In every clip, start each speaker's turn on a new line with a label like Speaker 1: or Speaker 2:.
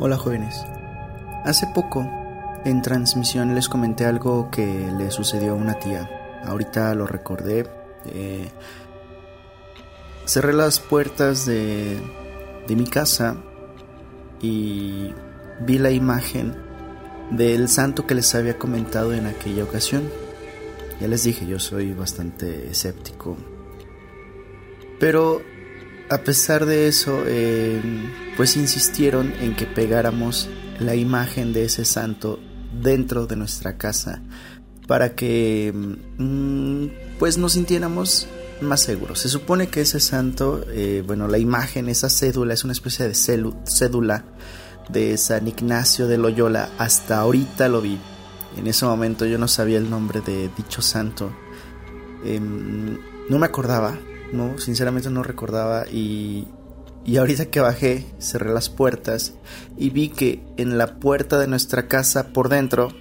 Speaker 1: Hola jóvenes. Hace poco, en transmisión les comenté algo que le sucedió a una tía. Ahorita lo recordé. Eh, cerré las puertas de, de mi casa y vi la imagen del santo que les había comentado en aquella ocasión. Ya les dije, yo soy bastante escéptico. Pero a pesar de eso, eh, pues insistieron en que pegáramos la imagen de ese santo dentro de nuestra casa para que mm, pues nos sintiéramos más seguros. Se supone que ese santo, eh, bueno, la imagen, esa cédula es una especie de cédula de San Ignacio de Loyola. Hasta ahorita lo vi. En ese momento yo no sabía el nombre de dicho santo. Em, no me acordaba, no, sinceramente no recordaba y, y ahorita que bajé, cerré las puertas y vi que en la puerta de nuestra casa por dentro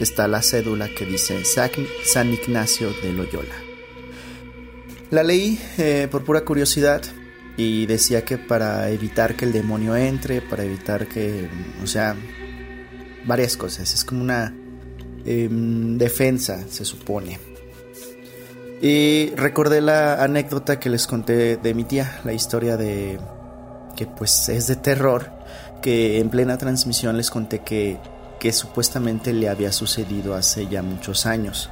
Speaker 1: está la cédula que dice San Ignacio de Loyola. La leí eh, por pura curiosidad y decía que para evitar que el demonio entre, para evitar que, o sea, varias cosas. Es como una em, defensa, se supone. Y recordé la anécdota que les conté de mi tía, la historia de que pues es de terror, que en plena transmisión les conté que, que supuestamente le había sucedido hace ya muchos años.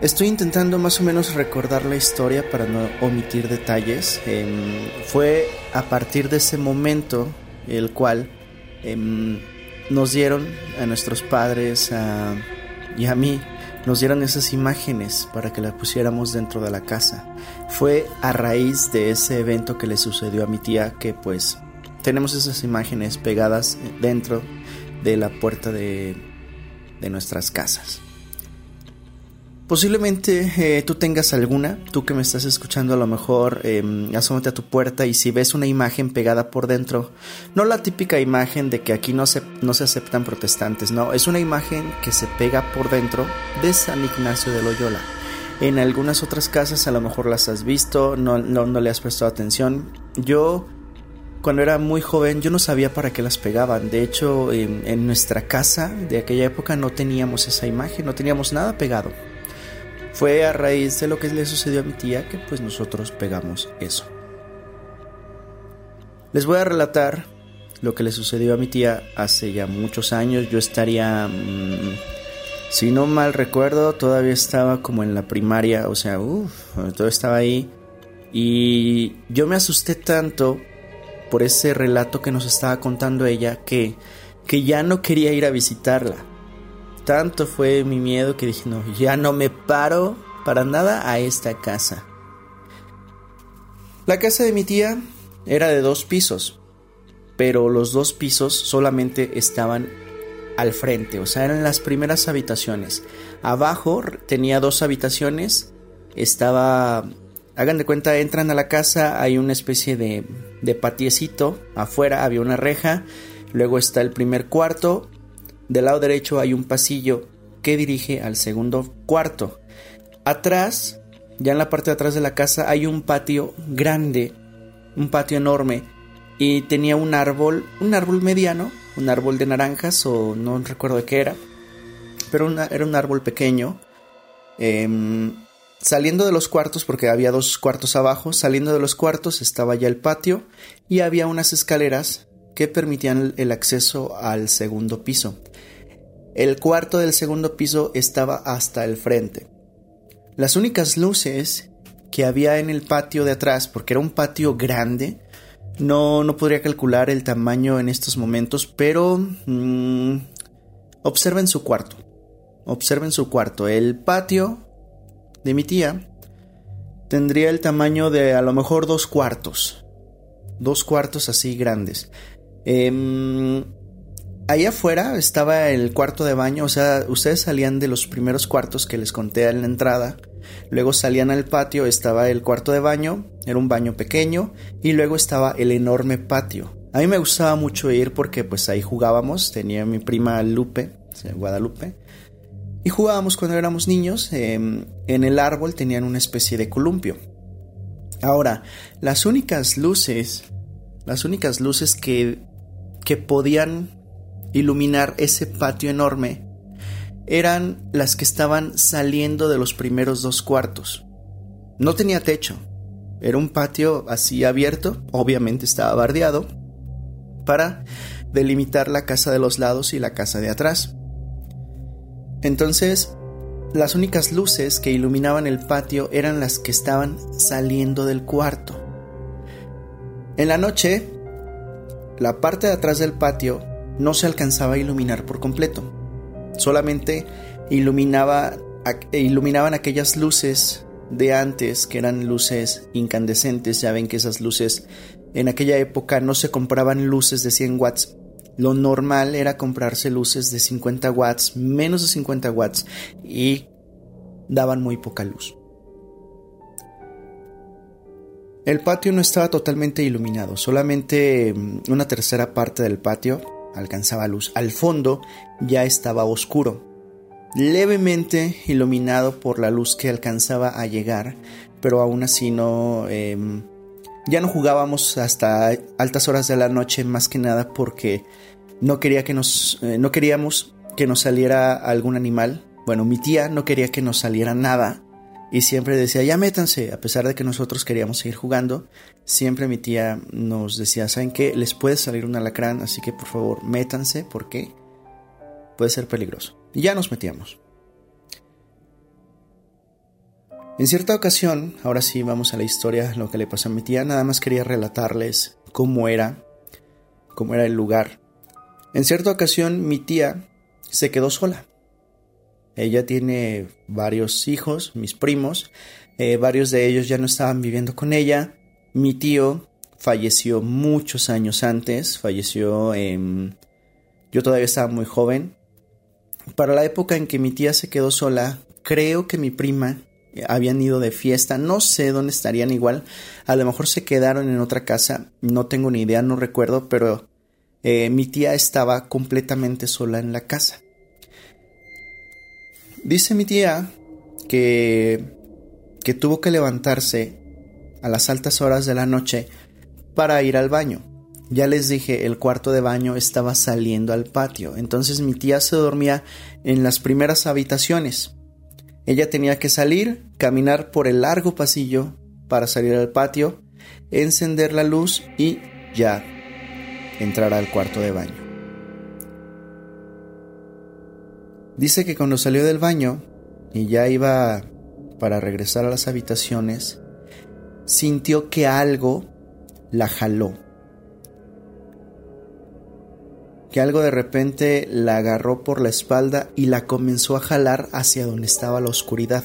Speaker 1: Estoy intentando más o menos recordar la historia para no omitir detalles. Em, fue a partir de ese momento el cual em, nos dieron a nuestros padres y a mí nos dieron esas imágenes para que las pusiéramos dentro de la casa. Fue a raíz de ese evento que le sucedió a mi tía que pues tenemos esas imágenes pegadas dentro de la puerta de, de nuestras casas. Posiblemente eh, tú tengas alguna, tú que me estás escuchando a lo mejor eh, asómate a tu puerta y si ves una imagen pegada por dentro, no la típica imagen de que aquí no se, no se aceptan protestantes, no, es una imagen que se pega por dentro de San Ignacio de Loyola. En algunas otras casas a lo mejor las has visto, no, no, no le has prestado atención. Yo cuando era muy joven yo no sabía para qué las pegaban. De hecho, en nuestra casa de aquella época no teníamos esa imagen, no teníamos nada pegado. Fue a raíz de lo que le sucedió a mi tía que pues nosotros pegamos eso. Les voy a relatar lo que le sucedió a mi tía hace ya muchos años. Yo estaría, mm, si no mal recuerdo, todavía estaba como en la primaria, o sea, uff, todo estaba ahí. Y yo me asusté tanto por ese relato que nos estaba contando ella que, que ya no quería ir a visitarla. Tanto fue mi miedo que dije, no, ya no me paro para nada a esta casa. La casa de mi tía era de dos pisos, pero los dos pisos solamente estaban al frente, o sea, eran las primeras habitaciones. Abajo tenía dos habitaciones, estaba, hagan de cuenta, entran a la casa, hay una especie de, de patiecito, afuera había una reja, luego está el primer cuarto del lado derecho hay un pasillo que dirige al segundo cuarto. Atrás, ya en la parte de atrás de la casa, hay un patio grande, un patio enorme, y tenía un árbol, un árbol mediano, un árbol de naranjas o no recuerdo de qué era, pero era un árbol pequeño. Em, saliendo de los cuartos, porque había dos cuartos abajo, saliendo de los cuartos estaba ya el patio y había unas escaleras que permitían el acceso al segundo piso. El cuarto del segundo piso estaba hasta el frente. Las únicas luces que había en el patio de atrás, porque era un patio grande, no, no podría calcular el tamaño en estos momentos, pero mm, observen su cuarto. Observen su cuarto. El patio de mi tía tendría el tamaño de a lo mejor dos cuartos. Dos cuartos así grandes. Eh, Ahí afuera estaba el cuarto de baño, o sea, ustedes salían de los primeros cuartos que les conté en la entrada, luego salían al patio, estaba el cuarto de baño, era un baño pequeño, y luego estaba el enorme patio. A mí me gustaba mucho ir porque pues ahí jugábamos, tenía mi prima Lupe, Guadalupe, y jugábamos cuando éramos niños, em, en el árbol tenían una especie de columpio. Ahora, las únicas luces, las únicas luces que que podían iluminar ese patio enorme eran las que estaban saliendo de los primeros dos cuartos. No tenía techo, era un patio así abierto, obviamente estaba bardeado, para delimitar la casa de los lados y la casa de atrás. Entonces, las únicas luces que iluminaban el patio eran las que estaban saliendo del cuarto. En la noche, la parte de atrás del patio no se alcanzaba a iluminar por completo. Solamente iluminaba, iluminaban aquellas luces de antes que eran luces incandescentes. Ya ven que esas luces en aquella época no se compraban luces de 100 watts. Lo normal era comprarse luces de 50 watts, menos de 50 watts y daban muy poca luz. El patio no estaba totalmente iluminado, solamente mm, una tercera parte del patio alcanzaba luz. Al fondo ya estaba oscuro, levemente iluminado por la luz que alcanzaba a llegar, pero aún así no... Em, ya no jugábamos hasta altas horas de la noche más que nada porque no quería que nos eh, no queríamos que nos saliera algún animal. Bueno, mi tía no quería que nos saliera nada y siempre decía, "Ya métanse", a pesar de que nosotros queríamos seguir jugando, siempre mi tía nos decía, "¿Saben qué? Les puede salir un alacrán, así que por favor, métanse porque puede ser peligroso." Y ya nos metíamos. En cierta ocasión, ahora sí vamos a la historia, lo que le pasó a mi tía, nada más quería relatarles cómo era, cómo era el lugar. En cierta ocasión mi tía se quedó sola. Ella tiene varios hijos, mis primos, eh, varios de ellos ya no estaban viviendo con ella. Mi tío falleció muchos años antes, falleció. Yo todavía estaba muy joven. Para la época en que mi tía se quedó sola, creo que mi prima habían ido de fiesta, no sé dónde estarían igual, a lo mejor se quedaron en otra casa, no tengo ni idea, no recuerdo, pero eh, mi tía estaba completamente sola en la casa. Dice mi tía que, que tuvo que levantarse a las altas horas de la noche para ir al baño. Ya les dije, el cuarto de baño estaba saliendo al patio, entonces mi tía se dormía en las primeras habitaciones. Ella tenía que salir, caminar por el largo pasillo para salir al patio, encender la luz y ya entrar al cuarto de baño. Dice que cuando salió del baño y ya iba para regresar a las habitaciones, sintió que algo la jaló que algo de repente la agarró por la espalda y la comenzó a jalar hacia donde estaba la oscuridad.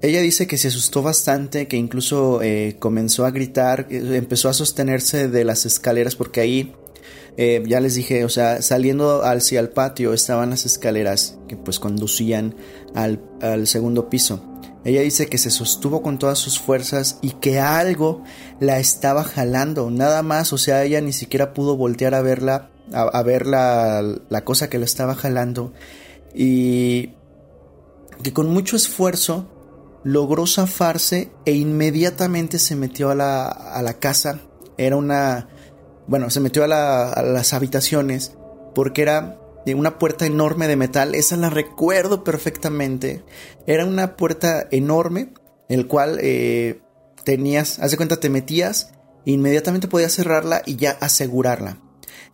Speaker 1: Ella dice que se asustó bastante, que incluso eh, comenzó a gritar, empezó a sostenerse de las escaleras porque ahí, eh, ya les dije, o sea, saliendo hacia el patio estaban las escaleras que pues conducían al, al segundo piso. Ella dice que se sostuvo con todas sus fuerzas y que algo la estaba jalando, nada más, o sea, ella ni siquiera pudo voltear a verla, a, ver la, la cosa que la estaba jalando y que con mucho esfuerzo logró zafarse e inmediatamente se metió a la, a la casa. Era una, bueno, se metió a, las habitaciones porque era de una puerta enorme de metal, esa la recuerdo perfectamente. Era una puerta enorme, el cual eh, tenías, haz de cuenta, te metías, inmediatamente podías cerrarla y ya asegurarla.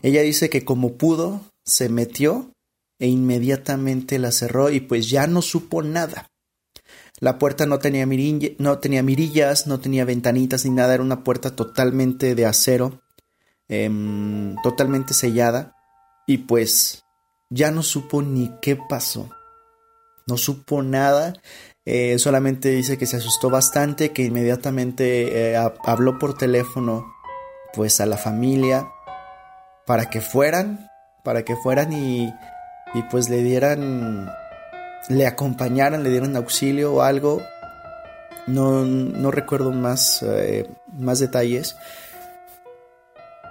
Speaker 1: Ella dice que como pudo, se metió e inmediatamente la cerró y pues ya no supo nada. La puerta no tenía, no tenía mirillas, no tenía ventanitas ni nada, era una puerta totalmente de acero, em, totalmente sellada. Y pues ya no supo ni qué pasó. No supo nada. Eh, solamente dice que se asustó bastante, que inmediatamente eh, habló por teléfono pues a la familia para que fueran, para que fueran y, y pues le dieran, le acompañaran, le dieran auxilio o algo. No, no recuerdo más, eh, más detalles.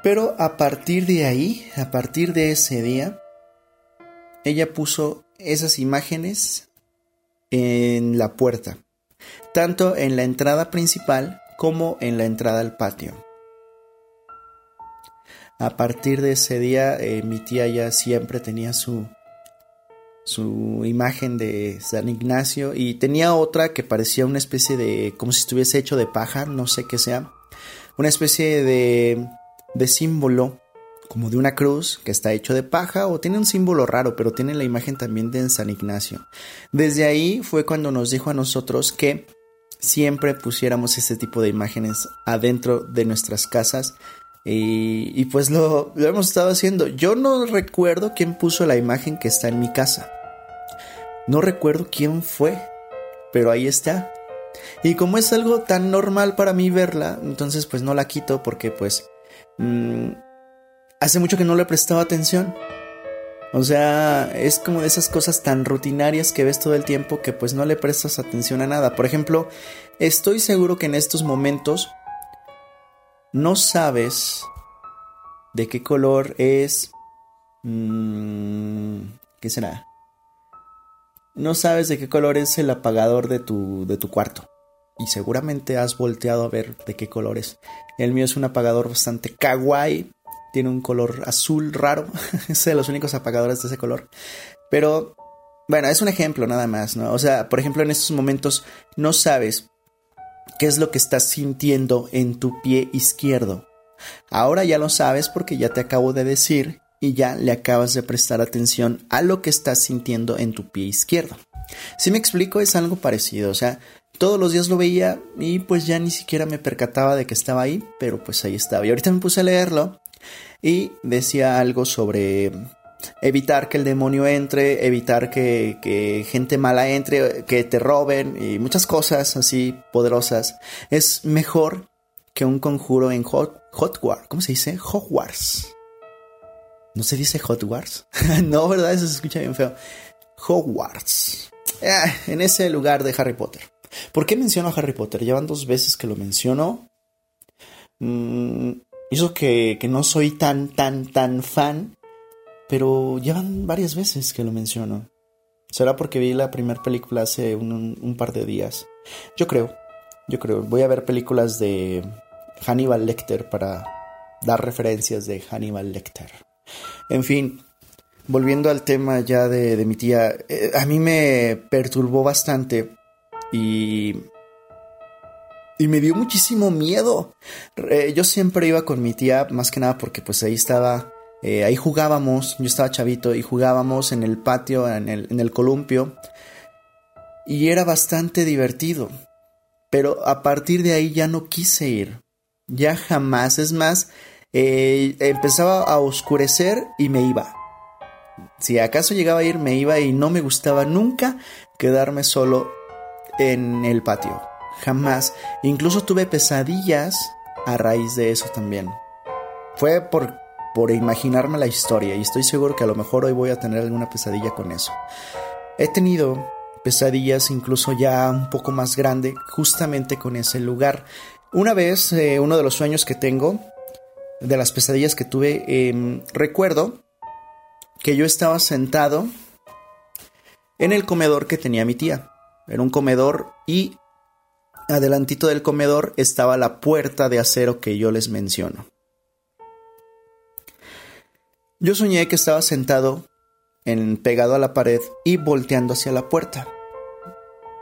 Speaker 1: Pero a partir de ahí, a partir de ese día, ella puso esas imágenes en la puerta, tanto en la entrada principal como en la entrada al patio. A partir de ese día, eh, mi tía ya siempre tenía su, su imagen de San Ignacio y tenía otra que parecía una especie de, como si estuviese hecho de paja, no sé qué sea, una especie de, de símbolo como de una cruz que está hecho de paja o tiene un símbolo raro, pero tiene la imagen también de San Ignacio. Desde ahí fue cuando nos dijo a nosotros que siempre pusiéramos este tipo de imágenes adentro de nuestras casas y, pues lo, lo, hemos estado haciendo. Yo no recuerdo quién puso la imagen que está en mi casa. No recuerdo quién fue, pero ahí está. Y como es algo tan normal para mí verla, entonces pues no la quito porque pues mmm, hace mucho que no le he prestado atención. O sea, es como de esas cosas tan rutinarias que ves todo el tiempo que pues no le prestas atención a nada. Por ejemplo, estoy seguro que en estos momentos no sabes de qué color es... Mmm, ¿Qué será? No sabes de qué color es el apagador de tu, de tu cuarto. Y seguramente has volteado a ver de qué color es. El mío es un apagador bastante kawaii, tiene un color azul raro, es de los únicos apagadores de ese color. Pero bueno, es un ejemplo nada más, ¿no? O sea, por ejemplo, en estos momentos no sabes qué es lo que estás sintiendo en tu pie izquierdo. Ahora ya lo sabes porque ya te acabo de decir y ya le acabas de prestar atención a lo que estás sintiendo en tu pie izquierdo. Si me explico, es algo parecido, o sea, todos los días lo veía y pues ya ni siquiera me percataba de que estaba ahí, pero pues ahí estaba. Y ahorita me puse a leerlo y decía algo sobre evitar que el demonio entre, evitar que, gente mala entre, que te roben y muchas cosas así poderosas. Es mejor que un conjuro en Hot, Hotwars. ¿Cómo se dice? Hogwarts. ¿No se dice Hotwars? no, ¿verdad? Eso se escucha bien feo. Hogwarts. Ah, en ese lugar de Harry Potter. ¿Por qué menciono a Harry Potter? Llevan dos veces que lo menciono. Mm, que, que no soy tan, tan, tan fan, pero llevan varias veces que lo menciono. Será porque vi la primera película hace un, un, par de días. Yo creo, yo creo. Voy a ver películas de Hannibal Lecter para dar referencias de Hannibal Lecter. En fin, volviendo al tema ya de, de mi tía, eh, a mí me perturbó bastante y y me dio muchísimo miedo. Yo siempre iba con mi tía, más que nada porque pues ahí estaba, eh, ahí jugábamos, yo estaba chavito y jugábamos en el patio, en el, en el columpio. Y era bastante divertido. Pero a partir de ahí ya no quise ir. Ya jamás. Es más, eh, empezaba a oscurecer y me iba. Si acaso llegaba a ir, me iba y no me gustaba nunca quedarme solo en el patio jamás. Incluso tuve pesadillas a raíz de eso también. Fue por, por imaginarme la historia y estoy seguro que a lo mejor hoy voy a tener alguna pesadilla con eso. He tenido pesadillas incluso ya un poco más grande justamente con ese lugar. Una vez, eh, uno de los sueños que tengo, de las pesadillas que tuve, em, recuerdo que yo estaba sentado en el comedor que tenía mi tía. Era un comedor y adelantito del comedor estaba la puerta de acero que yo les menciono. Yo soñé que estaba sentado en, pegado a la pared y volteando hacia la puerta.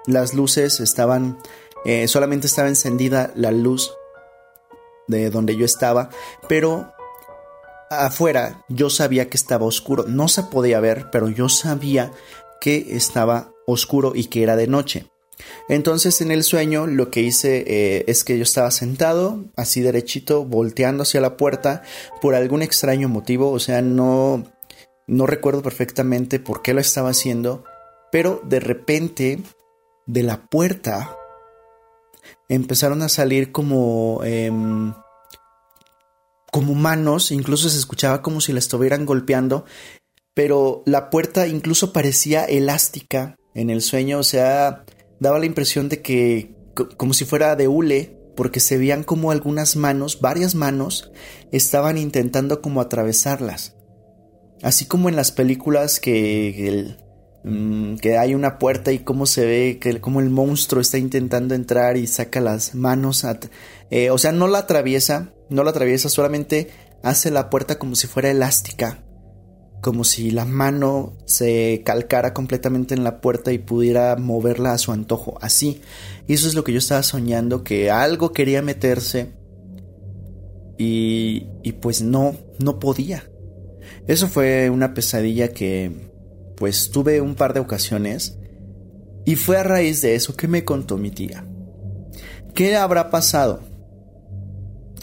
Speaker 1: Las luces estaban, eh, solamente estaba encendida la luz de donde yo estaba, pero afuera yo sabía que estaba oscuro. No se podía ver, pero yo sabía que estaba oscuro y que era de noche. Entonces en el sueño lo que hice eh, es que yo estaba sentado, así derechito, volteando hacia la puerta por algún extraño motivo, o sea, no, no recuerdo perfectamente por qué lo estaba haciendo, pero de repente de la puerta empezaron a salir como... Em, como manos, incluso se escuchaba como si la estuvieran golpeando, pero la puerta incluso parecía elástica en el sueño, o sea, daba la impresión de que como si fuera de hule, porque se veían como algunas manos, varias manos, estaban intentando como atravesarlas. Así como en las películas que, mm, que hay una puerta y cómo se ve, que como el monstruo está intentando entrar y saca las manos. Eh, o sea, no la atraviesa, no la atraviesa, solamente hace la puerta como si fuera elástica, como si la mano se calcara completamente en la puerta y pudiera moverla a su antojo, así. Y eso es lo que yo estaba soñando, que algo quería meterse y, y pues no, no podía. Eso fue una pesadilla que pues tuve un par de ocasiones y fue a raíz de eso que me contó mi tía. ¿Qué habrá pasado?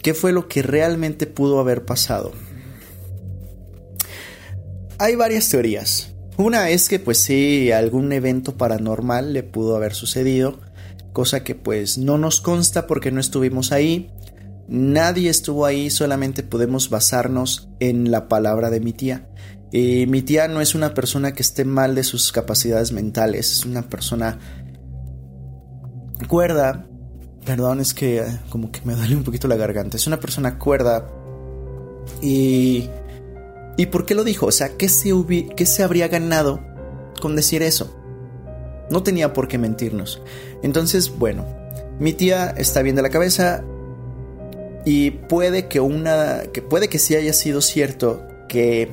Speaker 1: ¿Qué fue lo que realmente pudo haber pasado? Hay varias teorías. Una es que pues sí, algún evento paranormal le pudo haber sucedido, cosa que pues no nos consta porque no estuvimos ahí. Nadie estuvo ahí, solamente podemos basarnos en la palabra de mi tía. Y mi tía no es una persona que esté mal de sus capacidades mentales, es una persona cuerda. Perdón, es que eh, como que me duele un poquito la garganta. Es una persona cuerda y ¿Y por qué lo dijo? O sea, ¿qué se, ¿qué se habría ganado con decir eso? No tenía por qué mentirnos. Entonces, bueno, mi tía está bien de la cabeza y puede que una que puede que sí haya sido cierto que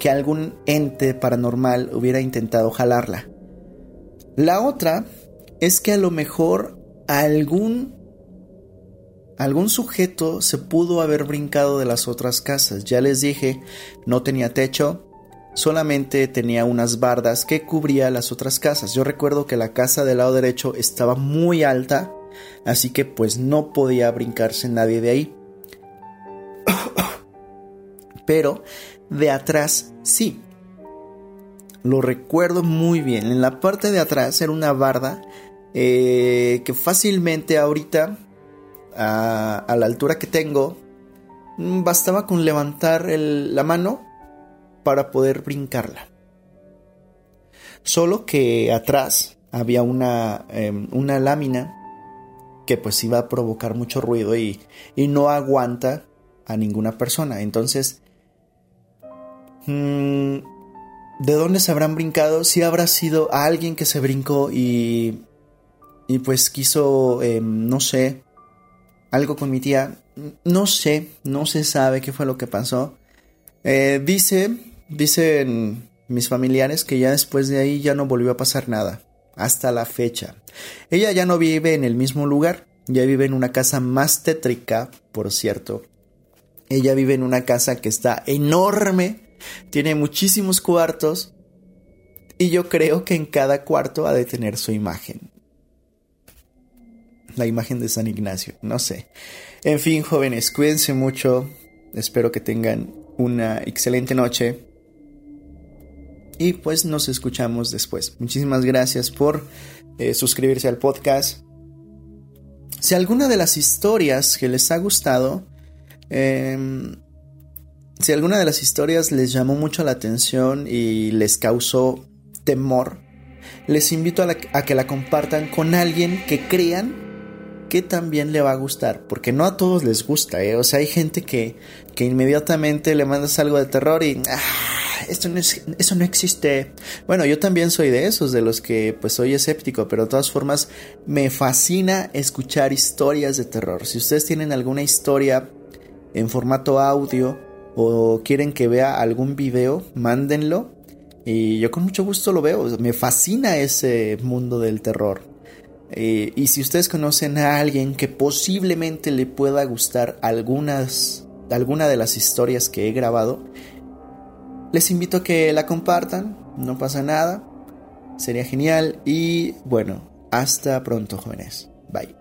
Speaker 1: que algún ente paranormal hubiera intentado jalarla. La otra es que a lo mejor algún algún sujeto se pudo haber brincado de las otras casas. Ya les dije, no tenía techo, solamente tenía unas bardas que cubría las otras casas. Yo recuerdo que la casa del lado derecho estaba muy alta, así que pues no podía brincarse nadie de ahí. Pero de atrás sí. Lo recuerdo muy bien. En la parte de atrás era una barda eh, que fácilmente ahorita a, la altura que tengo, mm, bastaba con levantar la mano para poder brincarla. Solo que atrás había una, em, una lámina que pues iba a provocar mucho ruido y, y no aguanta a ninguna persona. Entonces, mm, ¿de dónde se habrán brincado? Si habrá sido alguien que se brincó y, y pues quiso, em, no sé, algo con mi tía. No sé, no se sabe qué fue lo que pasó. Eh, dice, dicen mis familiares que ya después de ahí ya no volvió a pasar nada. Hasta la fecha. Ella ya no vive en el mismo lugar. Ya vive en una casa más tétrica, por cierto. Ella vive en una casa que está enorme. Tiene muchísimos cuartos. Y yo creo que en cada cuarto ha de tener su imagen la imagen de San Ignacio, no sé. En fin, jóvenes, cuídense mucho. Espero que tengan una excelente noche. Y pues nos escuchamos después. Muchísimas gracias por eh, suscribirse al podcast. Si alguna de las historias que les ha gustado, em, si alguna de las historias les llamó mucho la atención y les causó temor, les invito a, a que la compartan con alguien que crean que también le va a gustar, porque no a todos les gusta, ¿eh? o sea, hay gente que, que inmediatamente le mandas algo de terror y, ah, esto no es, eso no existe. Bueno, yo también soy de esos, de los que pues soy escéptico, pero de todas formas me fascina escuchar historias de terror. Si ustedes tienen alguna historia en formato audio o quieren que vea algún video, mándenlo. Y yo con mucho gusto lo veo. Me fascina ese mundo del terror. Eh, y si ustedes conocen a alguien que posiblemente le pueda gustar algunas, alguna de las historias que he grabado, les invito a que la compartan, no pasa nada, sería genial y bueno, hasta pronto jóvenes, bye.